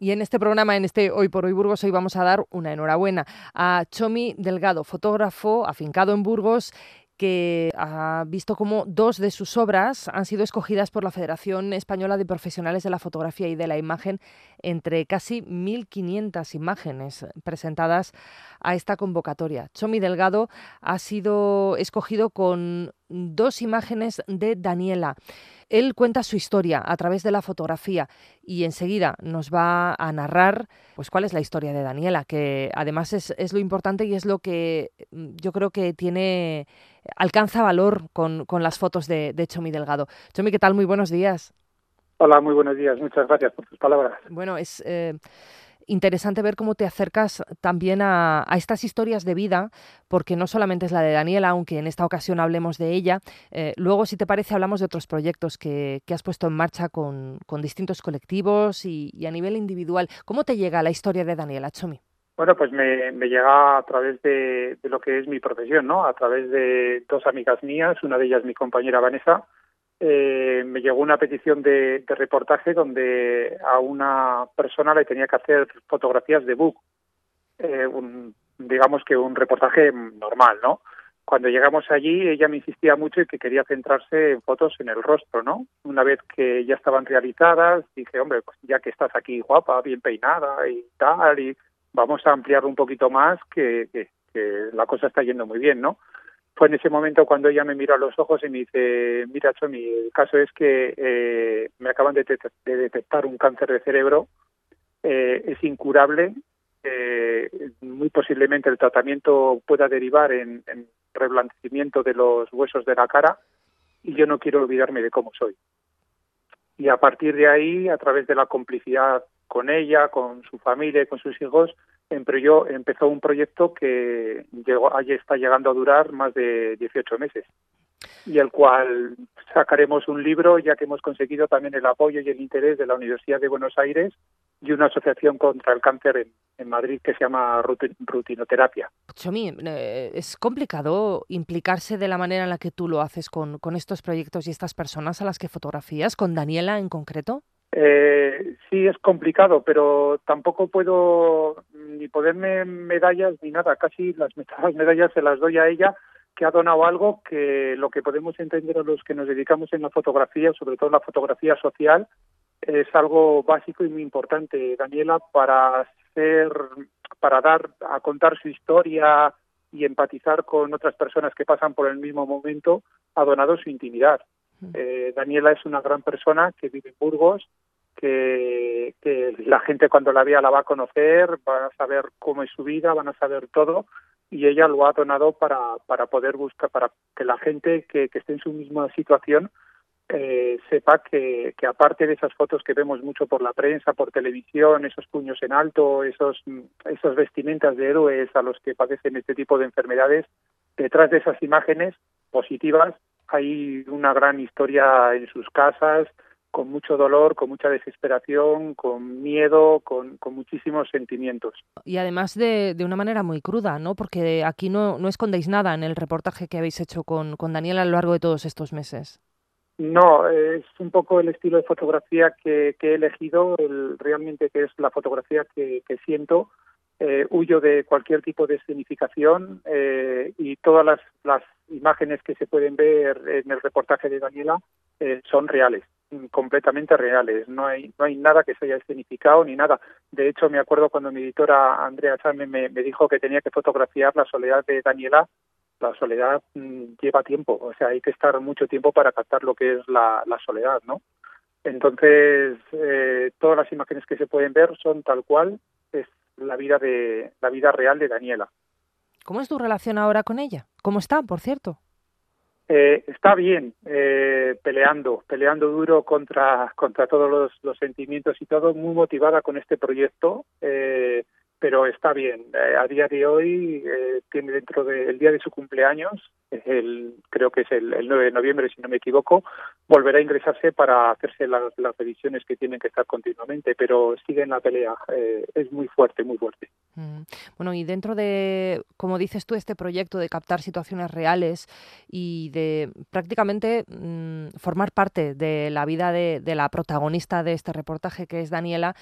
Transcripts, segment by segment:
Y en este programa, en este Hoy por Hoy Burgos, hoy vamos a dar una enhorabuena a Chomi Delgado, fotógrafo afincado en Burgos que ha visto cómo dos de sus obras han sido escogidas por la Federación Española de Profesionales de la Fotografía y de la Imagen entre casi 1.500 imágenes presentadas a esta convocatoria. Chomi Delgado ha sido escogido con dos imágenes de Daniela. Él cuenta su historia a través de la fotografía y enseguida nos va a narrar pues cuál es la historia de Daniela, que además es, lo importante y es lo que mm, yo creo que tiene alcanza valor con, las fotos de, de Chomi Delgado. Chomi, ¿qué tal? Muy buenos días. Hola, muy buenos días. Muchas gracias por tus palabras. Bueno, es eh, interesante ver cómo te acercas también a, estas historias de vida, porque no solamente es la de Daniela, aunque en esta ocasión hablemos de ella. Eh, luego, si te parece, hablamos de otros proyectos que, has puesto en marcha con, distintos colectivos y, a nivel individual. ¿Cómo te llega la historia de Daniela, Chomi? Bueno, pues me, llega a través de, de, lo que es mi profesión, ¿no? A través de dos amigas mías, una de ellas mi compañera Vanessa, eh, me llegó una petición de, reportaje donde a una persona le tenía que hacer fotografías de book, eh, digamos que un reportaje normal, ¿no? Cuando llegamos allí, ella me insistía mucho y que quería centrarse en fotos en el rostro, ¿no? Una vez que ya estaban realizadas, dije, hombre, pues ya que estás aquí guapa, bien peinada y tal, y vamos a ampliar un poquito más, que, que la cosa está yendo muy bien, ¿no? Fue en ese momento cuando ella me miró a los ojos y me dice, mira, Chomi, el caso es que eh, me acaban de, detectar un cáncer de cerebro, eh, es incurable, eh, muy posiblemente el tratamiento pueda derivar en, en reblanecimiento de los huesos de la cara y yo no quiero olvidarme de cómo soy. Y a partir de ahí, a través de la complicidad con ella, con su familia y con sus hijos, yo empezó un proyecto que llegó, está llegando a durar más de 18 meses y el cual sacaremos un libro ya que hemos conseguido también el apoyo y el interés de la Universidad de Buenos Aires y una asociación contra el cáncer en, Madrid que se llama Rutinoterapia. Chomi, eh, ¿es complicado implicarse de la manera en la que tú lo haces con, con estos proyectos y estas personas a las que fotografías, con Daniela en concreto? Eh, sí, es complicado, pero tampoco puedo ni ponerme medallas ni nada. Casi las, medallas se las doy a ella, que ha donado algo que lo que podemos entender a los que nos dedicamos en la fotografía, sobre todo en la fotografía social, es algo básico y muy importante. Daniela, para ser, para dar a contar su historia y empatizar con otras personas que pasan por el mismo momento, ha donado su intimidad. Eh, Daniela es una gran persona que vive en Burgos, que, la gente cuando la vea la va a conocer, va a saber cómo es su vida, van a saber todo y ella lo ha donado para, para poder buscar, para que la gente que, esté en su misma situación eh, sepa que, que, aparte de esas fotos que vemos mucho por la prensa, por televisión, esos puños en alto, esos, esos vestimentas de héroes a los que padecen este tipo de enfermedades, detrás de esas imágenes positivas hay una gran historia en sus casas, con mucho dolor, con mucha desesperación, con miedo, con, con muchísimos sentimientos. Y además de, de, una manera muy cruda, ¿no? Porque aquí no, no escondéis nada en el reportaje que habéis hecho con, con Daniel a lo largo de todos estos meses. No, es un poco el estilo de fotografía que, que he elegido, el, realmente que es la fotografía que, que siento eh, huyo de cualquier tipo de escenificación eh, y todas las, las, imágenes que se pueden ver en el reportaje de Daniela eh, son reales, completamente reales. No hay, no hay nada que se haya escenificado ni nada. De hecho, me acuerdo cuando mi editora Andrea me, me dijo que tenía que fotografiar la soledad de Daniela. La soledad mm, lleva tiempo, o sea, hay que estar mucho tiempo para captar lo que es la, la soledad, ¿no? Entonces, eh, todas las imágenes que se pueden ver son tal cual, es la vida de la vida real de Daniela. ¿Cómo es tu relación ahora con ella? ¿Cómo está, por cierto? Eh, está bien, eh, peleando, peleando duro contra, contra todos los, los, sentimientos y todo, muy motivada con este proyecto. Eh, pero está bien. Eh, a día de hoy eh, tiene dentro del día de su cumpleaños, el, creo que es el, 9 de noviembre, si no me equivoco, volverá a ingresarse para hacerse las, revisiones que tienen que estar continuamente, pero sigue en la pelea. Eh, es muy fuerte, muy fuerte. Bueno, y dentro de, como dices tú, este proyecto de captar situaciones reales y de prácticamente mm, formar parte de la vida de, la protagonista de este reportaje, que es Daniela,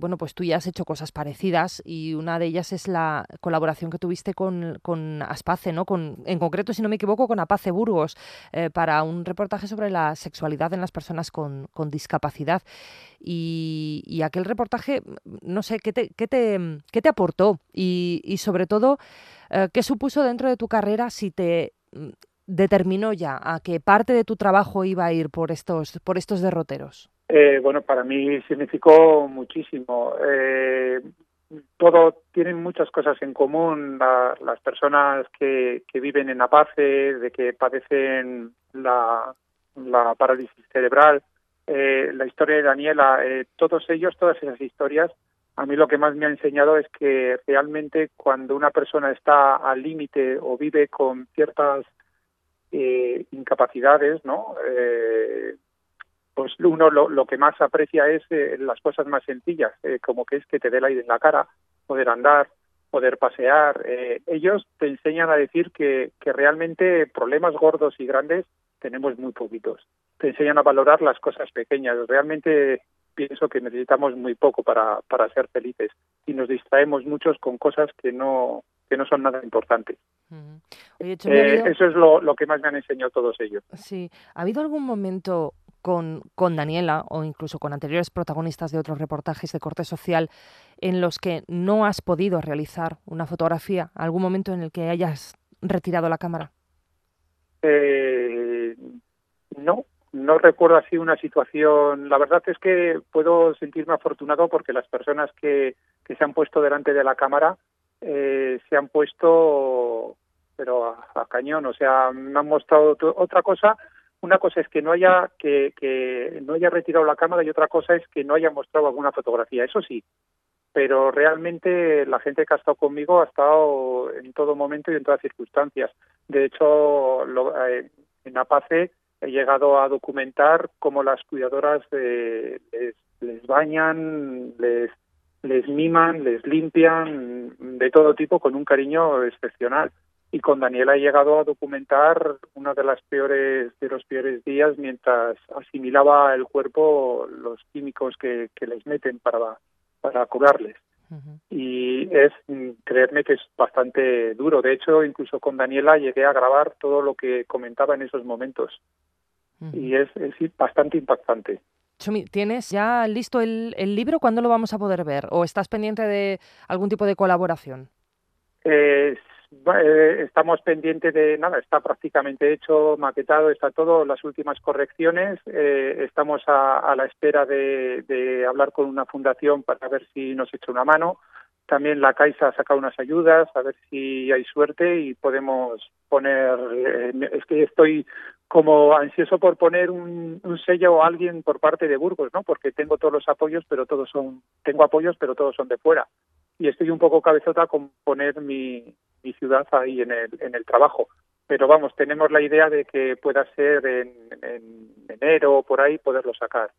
bueno, pues tú ya has hecho cosas parecidas y una de ellas es la colaboración que tuviste con, con Aspace, ¿no? Con, en concreto, si no me equivoco, con Apace Burgos, eh, para un reportaje sobre la sexualidad en las personas con, con discapacidad. Y, y, aquel reportaje, no sé, ¿qué te, qué te, qué te aportó? Y, sobre todo, eh, ¿qué supuso dentro de tu carrera si te mm, determinó ya a que parte de tu trabajo iba a ir por estos, por estos derroteros? Eh, bueno, para mí significó muchísimo. Todo tienen muchas cosas en común las personas que, que, viven en Apace, de que padecen la, la parálisis cerebral, la historia de Daniela, todos ellos, todas esas historias a mí lo que más me ha enseñado es que realmente cuando una persona está al límite o vive con ciertas eh, incapacidades, ¿no? Eh, pues uno lo, lo, que más aprecia es eh, las cosas más sencillas, como que es que te dé el aire en la cara, poder andar, poder pasear. ellos te enseñan a decir que, que realmente problemas gordos y grandes tenemos muy poquitos. Te enseñan a valorar las cosas pequeñas. Realmente pienso que necesitamos muy poco para, para ser felices y nos distraemos muchos con cosas que no que no son nada importantes. Eh, eso es lo, lo, que más me han enseñado todos ellos. Sí, ¿ha habido algún momento con, con Daniela o incluso con anteriores protagonistas de otros reportajes de corte social en los que no has podido realizar una fotografía? ¿Algún momento en el que hayas retirado la cámara? Eh, no, no recuerdo así una situación. La verdad es que puedo sentirme afortunado porque las personas que, se han puesto delante de la cámara eh, se han puesto, pero a, cañón. O sea, me han mostrado otra cosa. Una cosa es que no haya que, que no haya retirado la cámara y otra cosa es que no haya mostrado alguna fotografía. Eso sí, pero realmente la gente que ha estado conmigo ha estado en todo momento y en todas circunstancias. De hecho, lo, eh, en Apace he llegado a documentar cómo las cuidadoras les, les, bañan, les, les miman, les limpian, de todo tipo, con un cariño excepcional. Y con Daniela he llegado a documentar uno de las peores de los peores días mientras asimilaba el cuerpo los químicos que, que les meten para, para curarles. Y es, creerme que es bastante duro. De hecho, incluso con Daniela llegué a grabar todo lo que comentaba en esos momentos. Y es, es bastante impactante. Chumi, ¿tienes ya listo el, el, libro? ¿Cuándo lo vamos a poder ver? ¿O estás pendiente de algún tipo de colaboración? Eh, eh, estamos pendientes de nada, está prácticamente hecho, maquetado, está todo, las últimas correcciones. Eh, estamos a, la espera de, hablar con una fundación para ver si nos echa una mano. También la Caixa ha sacado unas ayudas, a ver si hay suerte y podemos poner. Eh, es que estoy como ansioso por poner un, un, sello a alguien por parte de Burgos, ¿no? Porque tengo todos los apoyos, pero todos son, tengo apoyos, pero todos son de fuera. Y estoy un poco cabezota con poner mi, ciudad ahí en el, en el trabajo. Pero vamos, tenemos la idea de que pueda ser en, en enero o por ahí poderlo sacar.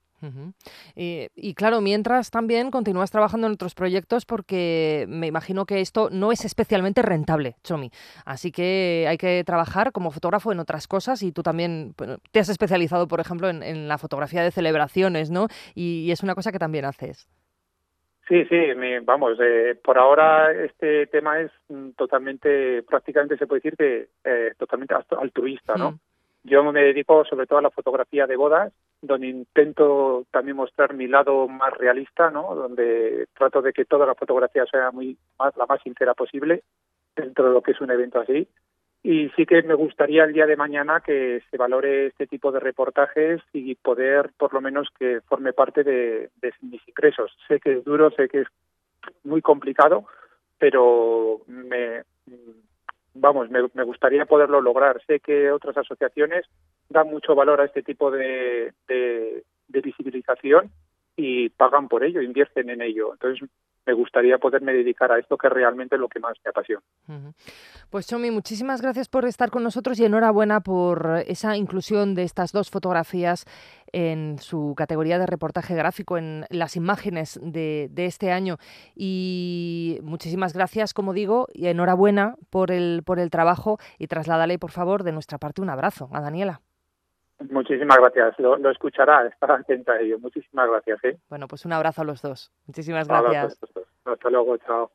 y, claro, mientras también continúas trabajando en otros proyectos porque me imagino que esto no es especialmente rentable, Chomi. Así que hay que trabajar como fotógrafo en otras cosas y tú también te has especializado, por ejemplo, en, la fotografía de celebraciones, ¿no? y es una cosa que también haces. Sí, sí, vamos, eh, por ahora este tema es mm, totalmente, prácticamente se puede decir que eh, totalmente altruista, ¿no? Yo me dedico sobre todo a la fotografía de bodas, donde intento también mostrar mi lado más realista, ¿no? Donde trato de que toda la fotografía sea muy más, la más sincera posible dentro de lo que es un evento así y sí que me gustaría el día de mañana que se valore este tipo de reportajes y poder por lo menos que forme parte de, mis ingresos. Sé que es duro, sé que es muy complicado, pero me vamos, me, gustaría poderlo lograr. Sé que otras asociaciones dan mucho valor a este tipo de, de, visibilización y pagan por ello, invierten en ello. Entonces, me gustaría poderme dedicar a esto que es realmente lo que más me apasiona. Pues Chomi, muchísimas gracias por estar con nosotros y enhorabuena por esa inclusión de estas dos fotografías en su categoría de reportaje gráfico, en las imágenes de, este año. Y muchísimas gracias, como digo, y enhorabuena por el, por el trabajo y trasládale, por favor, de nuestra parte un abrazo a Daniela. Muchísimas gracias. Lo, escuchará, estará atenta a ello. Muchísimas gracias. ¿eh? Bueno, pues un abrazo a los dos. Muchísimas gracias. Hasta luego, chao.